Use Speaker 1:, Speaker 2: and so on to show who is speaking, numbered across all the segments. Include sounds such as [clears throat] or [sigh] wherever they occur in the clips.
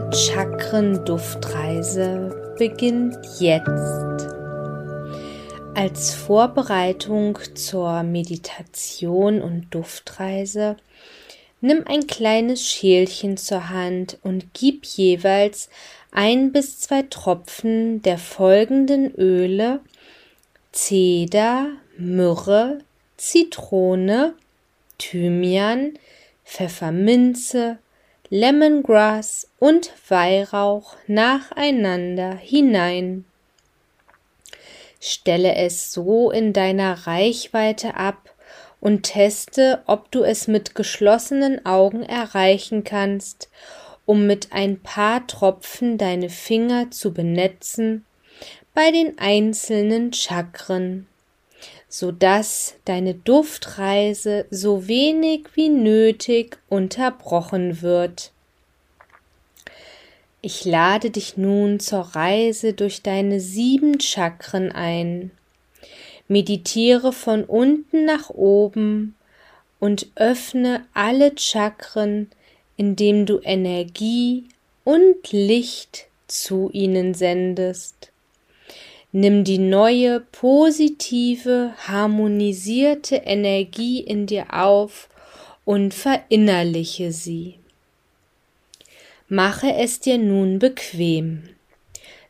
Speaker 1: Chakren-Duftreise beginnt jetzt. Als Vorbereitung zur Meditation und Duftreise nimm ein kleines Schälchen zur Hand und gib jeweils ein bis zwei Tropfen der folgenden Öle Zeder, Myrrhe, Zitrone, Thymian, Pfefferminze, Lemongrass und Weihrauch nacheinander hinein. Stelle es so in deiner Reichweite ab und teste, ob du es mit geschlossenen Augen erreichen kannst, um mit ein paar Tropfen deine Finger zu benetzen bei den einzelnen Chakren so dass deine Duftreise so wenig wie nötig unterbrochen wird. Ich lade dich nun zur Reise durch deine sieben Chakren ein. Meditiere von unten nach oben und öffne alle Chakren, indem du Energie und Licht zu ihnen sendest. Nimm die neue, positive, harmonisierte Energie in dir auf und verinnerliche sie. Mache es dir nun bequem.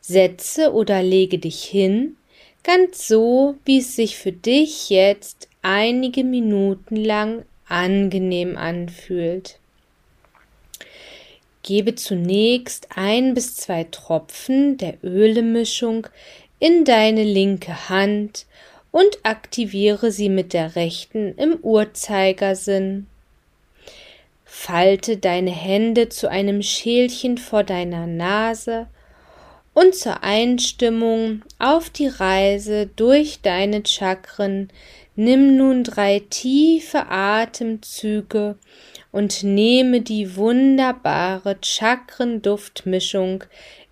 Speaker 1: Setze oder lege dich hin, ganz so, wie es sich für dich jetzt einige Minuten lang angenehm anfühlt. Gebe zunächst ein bis zwei Tropfen der Ölemischung in deine linke Hand und aktiviere sie mit der rechten im Uhrzeigersinn. Falte deine Hände zu einem Schälchen vor deiner Nase und zur Einstimmung auf die Reise durch deine Chakren nimm nun drei tiefe Atemzüge und nehme die wunderbare Chakrenduftmischung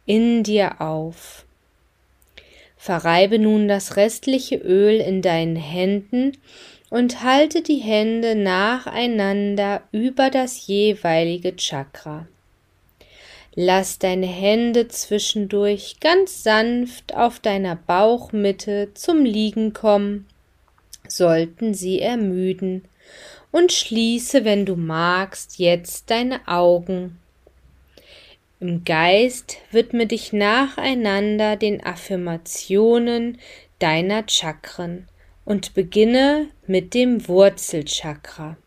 Speaker 1: in dir auf. Verreibe nun das restliche Öl in deinen Händen und halte die Hände nacheinander über das jeweilige Chakra. Lass deine Hände zwischendurch ganz sanft auf deiner Bauchmitte zum Liegen kommen, sollten sie ermüden, und schließe, wenn du magst, jetzt deine Augen. Im Geist widme dich nacheinander den Affirmationen deiner Chakren und beginne mit dem Wurzelchakra.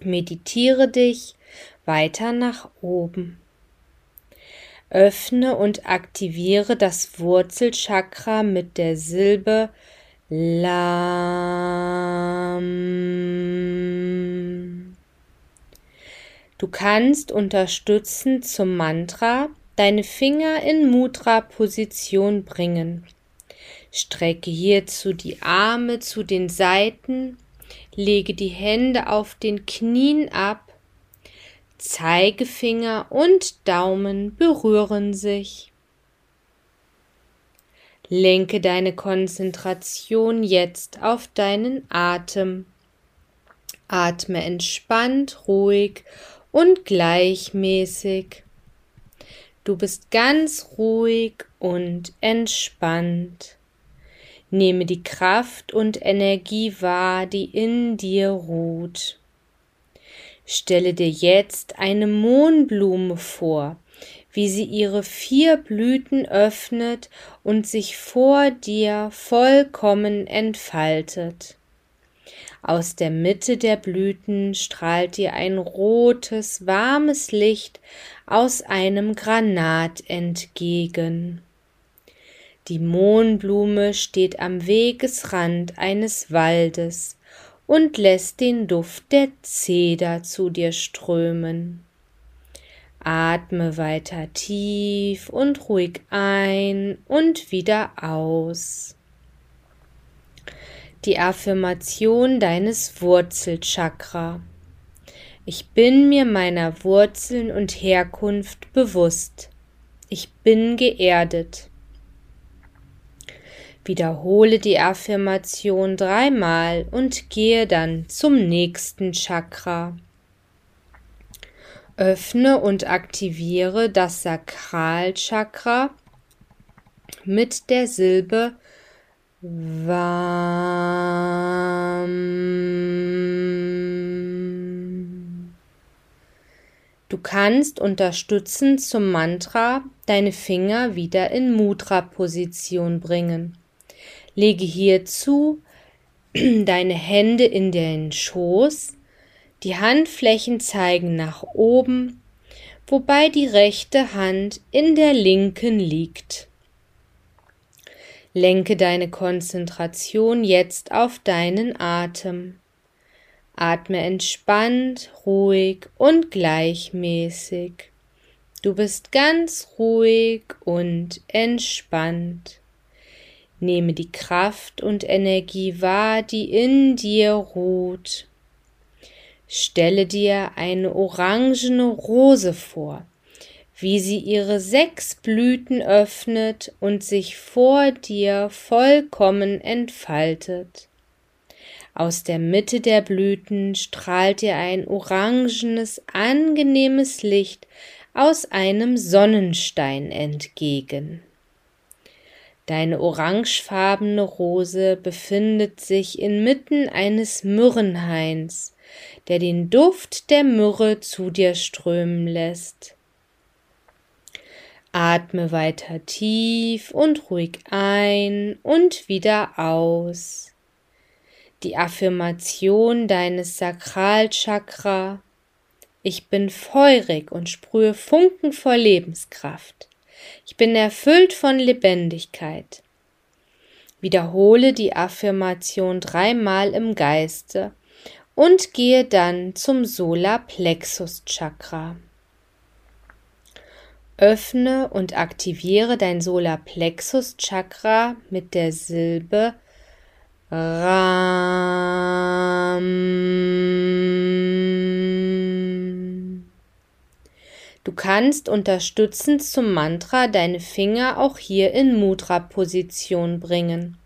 Speaker 1: Meditiere dich weiter nach oben. Öffne und aktiviere das Wurzelchakra mit der Silbe Lam. Du kannst unterstützend zum Mantra deine Finger in Mudra-Position bringen. Strecke hierzu die Arme zu den Seiten, lege die Hände auf den Knien ab, Zeigefinger und Daumen berühren sich. Lenke deine Konzentration jetzt auf deinen Atem. Atme entspannt, ruhig und gleichmäßig. Du bist ganz ruhig und entspannt. Nehme die Kraft und Energie wahr, die in dir ruht. Stelle dir jetzt eine Mohnblume vor, wie sie ihre vier Blüten öffnet und sich vor dir vollkommen entfaltet. Aus der Mitte der Blüten strahlt dir ein rotes, warmes Licht aus einem Granat entgegen. Die Mohnblume steht am Wegesrand eines Waldes und lässt den Duft der Zeder zu dir strömen. Atme weiter tief und ruhig ein und wieder aus die Affirmation deines Wurzelchakra. Ich bin mir meiner Wurzeln und Herkunft bewusst. Ich bin geerdet. Wiederhole die Affirmation dreimal und gehe dann zum nächsten Chakra. Öffne und aktiviere das Sakralchakra mit der Silbe Vam. Du kannst unterstützend zum Mantra deine Finger wieder in Mudra-Position bringen. Lege hierzu [clears throat] deine Hände in den Schoß, die Handflächen zeigen nach oben, wobei die rechte Hand in der linken liegt. Lenke deine Konzentration jetzt auf deinen Atem. Atme entspannt, ruhig und gleichmäßig. Du bist ganz ruhig und entspannt. Nehme die Kraft und Energie wahr, die in dir ruht. Stelle dir eine orangene Rose vor wie sie ihre sechs Blüten öffnet und sich vor dir vollkommen entfaltet. Aus der Mitte der Blüten strahlt dir ein orangenes, angenehmes Licht aus einem Sonnenstein entgegen. Deine orangefarbene Rose befindet sich inmitten eines Myrrhenhains, der den Duft der Myrrhe zu dir strömen lässt. Atme weiter tief und ruhig ein und wieder aus. Die Affirmation deines Sakralchakra Ich bin feurig und sprühe Funken vor Lebenskraft. Ich bin erfüllt von Lebendigkeit. Wiederhole die Affirmation dreimal im Geiste und gehe dann zum Solarplexus Chakra. Öffne und aktiviere dein Solarplexus Chakra mit der Silbe Ram. Du kannst unterstützend zum Mantra deine Finger auch hier in Mudra-Position bringen.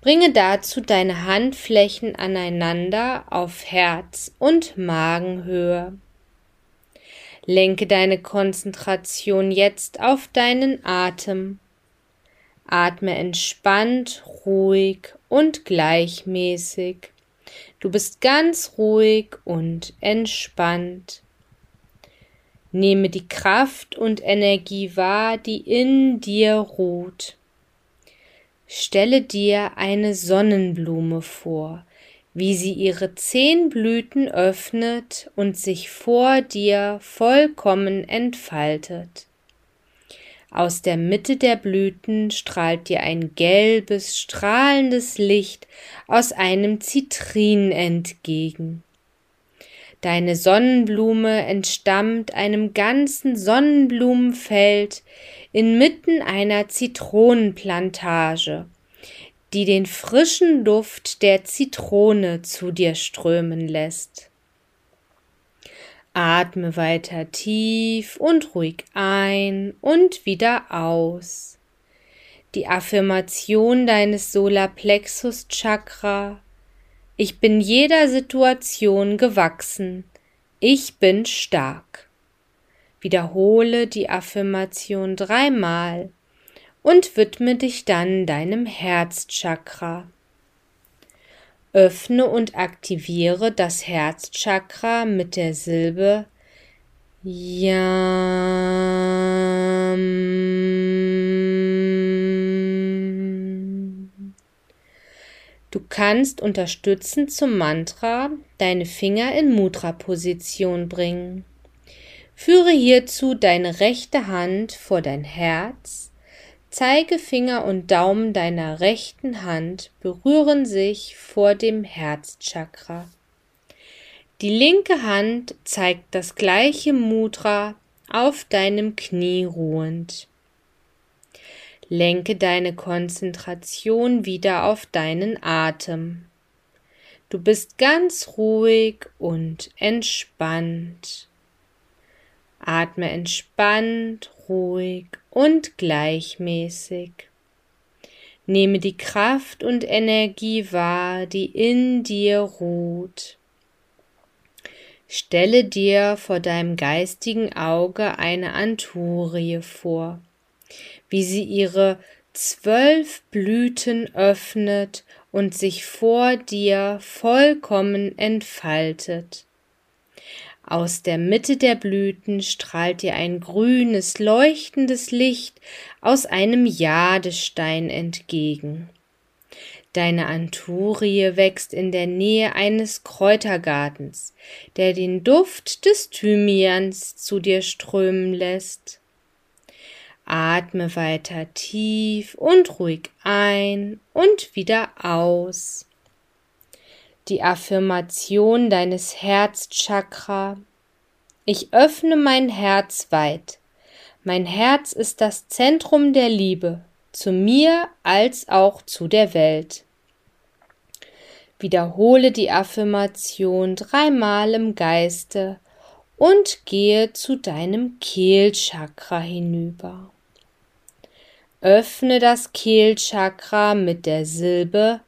Speaker 1: Bringe dazu deine Handflächen aneinander auf Herz- und Magenhöhe. Lenke deine Konzentration jetzt auf deinen Atem. Atme entspannt, ruhig und gleichmäßig. Du bist ganz ruhig und entspannt. Nehme die Kraft und Energie wahr, die in dir ruht. Stelle dir eine Sonnenblume vor, wie sie ihre zehn Blüten öffnet und sich vor dir vollkommen entfaltet. Aus der Mitte der Blüten strahlt dir ein gelbes, strahlendes Licht aus einem Zitrin entgegen. Deine Sonnenblume entstammt einem ganzen Sonnenblumenfeld inmitten einer Zitronenplantage die den frischen Duft der Zitrone zu dir strömen lässt. Atme weiter tief und ruhig ein und wieder aus. Die Affirmation deines Solarplexus Chakra Ich bin jeder Situation gewachsen. Ich bin stark. Wiederhole die Affirmation dreimal und widme dich dann deinem Herzchakra. Öffne und aktiviere das Herzchakra mit der Silbe Yam. Du kannst unterstützend zum Mantra deine Finger in Mudra-Position bringen. Führe hierzu deine rechte Hand vor dein Herz Zeigefinger und Daumen deiner rechten Hand berühren sich vor dem Herzchakra. Die linke Hand zeigt das gleiche Mudra auf deinem Knie ruhend. Lenke deine Konzentration wieder auf deinen Atem. Du bist ganz ruhig und entspannt. Atme entspannt, ruhig und gleichmäßig. Nehme die Kraft und Energie wahr, die in dir ruht. Stelle dir vor deinem geistigen Auge eine Anturie vor, wie sie ihre zwölf Blüten öffnet und sich vor dir vollkommen entfaltet. Aus der Mitte der Blüten strahlt dir ein grünes, leuchtendes Licht aus einem Jadestein entgegen. Deine Anturie wächst in der Nähe eines Kräutergartens, der den Duft des Thymians zu dir strömen lässt. Atme weiter tief und ruhig ein und wieder aus. Die Affirmation deines Herzchakra. Ich öffne mein Herz weit. Mein Herz ist das Zentrum der Liebe, zu mir als auch zu der Welt. Wiederhole die Affirmation dreimal im Geiste und gehe zu deinem Kehlchakra hinüber. Öffne das Kehlchakra mit der Silbe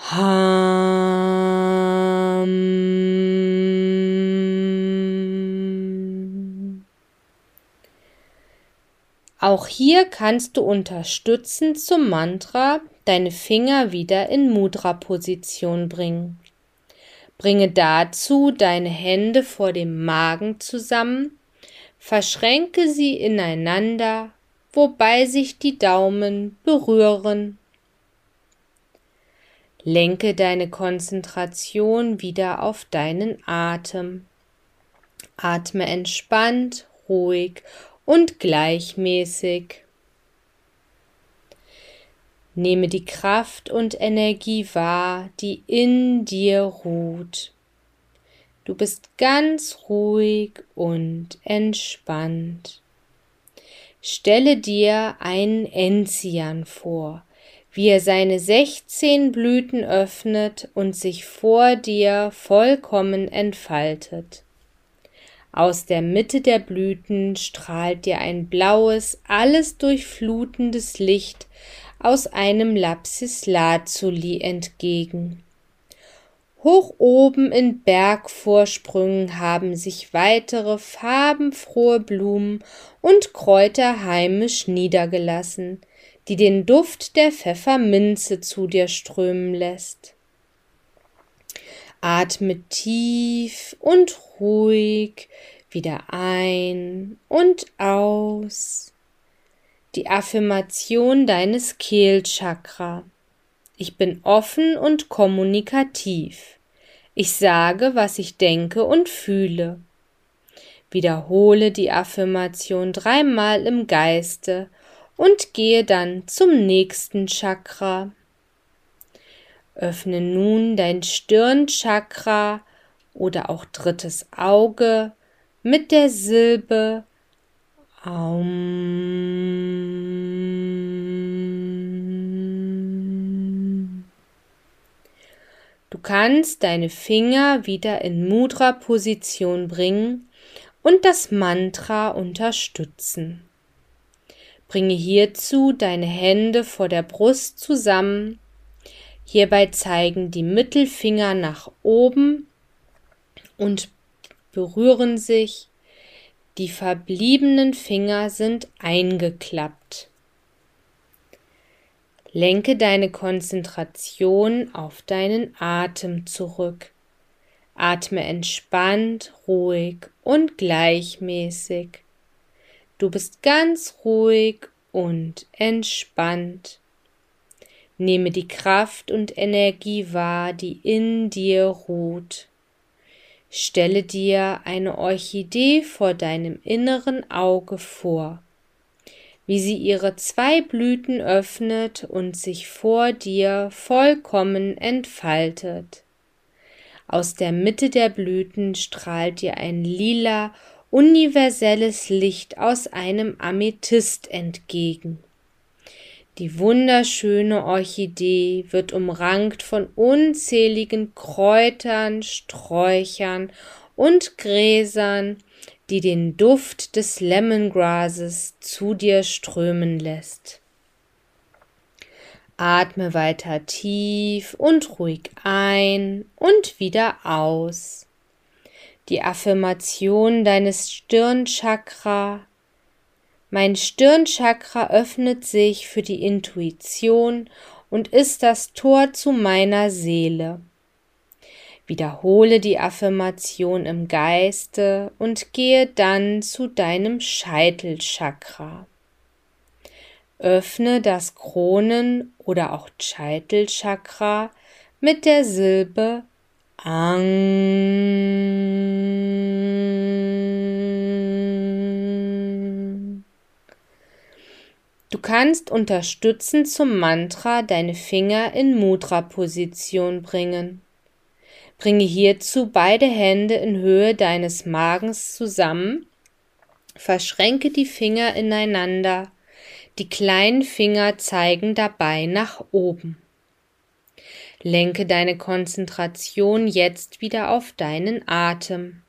Speaker 1: Ham. Auch hier kannst du unterstützend zum Mantra deine Finger wieder in Mudra-Position bringen. Bringe dazu deine Hände vor dem Magen zusammen, verschränke sie ineinander wobei sich die Daumen berühren. Lenke deine Konzentration wieder auf deinen Atem. Atme entspannt, ruhig und gleichmäßig. Nehme die Kraft und Energie wahr, die in dir ruht. Du bist ganz ruhig und entspannt. Stelle dir einen Enzian vor, wie er seine sechzehn Blüten öffnet und sich vor dir vollkommen entfaltet. Aus der Mitte der Blüten strahlt dir ein blaues, alles durchflutendes Licht aus einem Lapis Lazuli entgegen. Hoch oben in Bergvorsprüngen haben sich weitere farbenfrohe Blumen und Kräuter heimisch niedergelassen, die den Duft der Pfefferminze zu dir strömen lässt. Atme tief und ruhig wieder ein und aus. Die Affirmation deines Kehlchakra. Ich bin offen und kommunikativ. Ich sage, was ich denke und fühle. Wiederhole die Affirmation dreimal im Geiste und gehe dann zum nächsten Chakra. Öffne nun dein Stirnchakra oder auch drittes Auge mit der Silbe Aum. Du kannst deine Finger wieder in Mudra-Position bringen und das Mantra unterstützen. Bringe hierzu deine Hände vor der Brust zusammen. Hierbei zeigen die Mittelfinger nach oben und berühren sich. Die verbliebenen Finger sind eingeklappt. Lenke deine Konzentration auf deinen Atem zurück. Atme entspannt, ruhig und gleichmäßig. Du bist ganz ruhig und entspannt. Nehme die Kraft und Energie wahr, die in dir ruht. Stelle dir eine Orchidee vor deinem inneren Auge vor, wie sie ihre zwei Blüten öffnet und sich vor dir vollkommen entfaltet. Aus der Mitte der Blüten strahlt dir ein lila, universelles Licht aus einem Amethyst entgegen. Die wunderschöne Orchidee wird umrankt von unzähligen Kräutern, Sträuchern und Gräsern, die den Duft des Lemongrasses zu dir strömen lässt. Atme weiter tief und ruhig ein und wieder aus. Die Affirmation deines Stirnchakra. Mein Stirnchakra öffnet sich für die Intuition und ist das Tor zu meiner Seele. Wiederhole die Affirmation im Geiste und gehe dann zu deinem Scheitelchakra. Öffne das Kronen- oder auch Scheitelchakra mit der Silbe Ang. Du kannst unterstützend zum Mantra deine Finger in Mudra-Position bringen. Bringe hierzu beide Hände in Höhe deines Magens zusammen, verschränke die Finger ineinander, die kleinen Finger zeigen dabei nach oben. Lenke deine Konzentration jetzt wieder auf deinen Atem.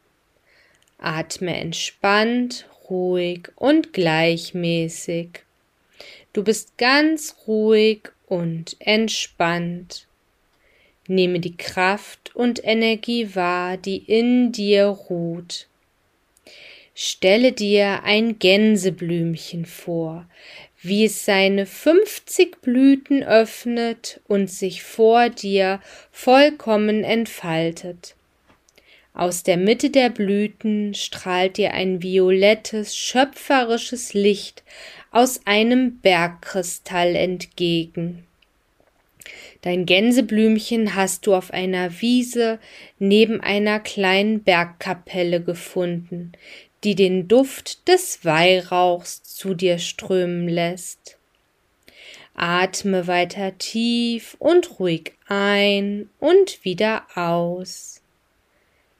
Speaker 1: Atme entspannt, ruhig und gleichmäßig. Du bist ganz ruhig und entspannt. Nehme die Kraft und Energie wahr, die in dir ruht. Stelle dir ein Gänseblümchen vor, wie es seine fünfzig Blüten öffnet und sich vor dir vollkommen entfaltet. Aus der Mitte der Blüten strahlt dir ein violettes, schöpferisches Licht aus einem Bergkristall entgegen. Dein Gänseblümchen hast du auf einer Wiese neben einer kleinen Bergkapelle gefunden, die den Duft des Weihrauchs zu dir strömen lässt. Atme weiter tief und ruhig ein und wieder aus.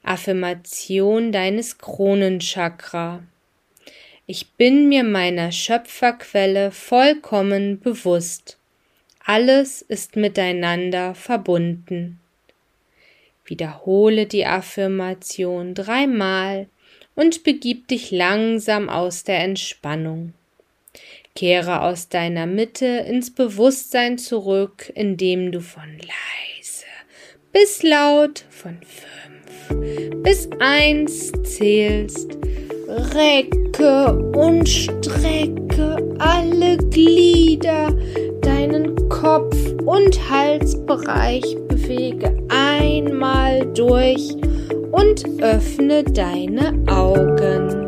Speaker 1: Affirmation deines Kronenchakra. Ich bin mir meiner Schöpferquelle vollkommen bewusst. Alles ist miteinander verbunden. Wiederhole die Affirmation dreimal und begib dich langsam aus der Entspannung. Kehre aus deiner Mitte ins Bewusstsein zurück, indem du von leise bis laut von fünf bis eins zählst. Recke und strecke alle Glieder deinen Kopf- und Halsbereich bewege einmal durch und öffne deine Augen.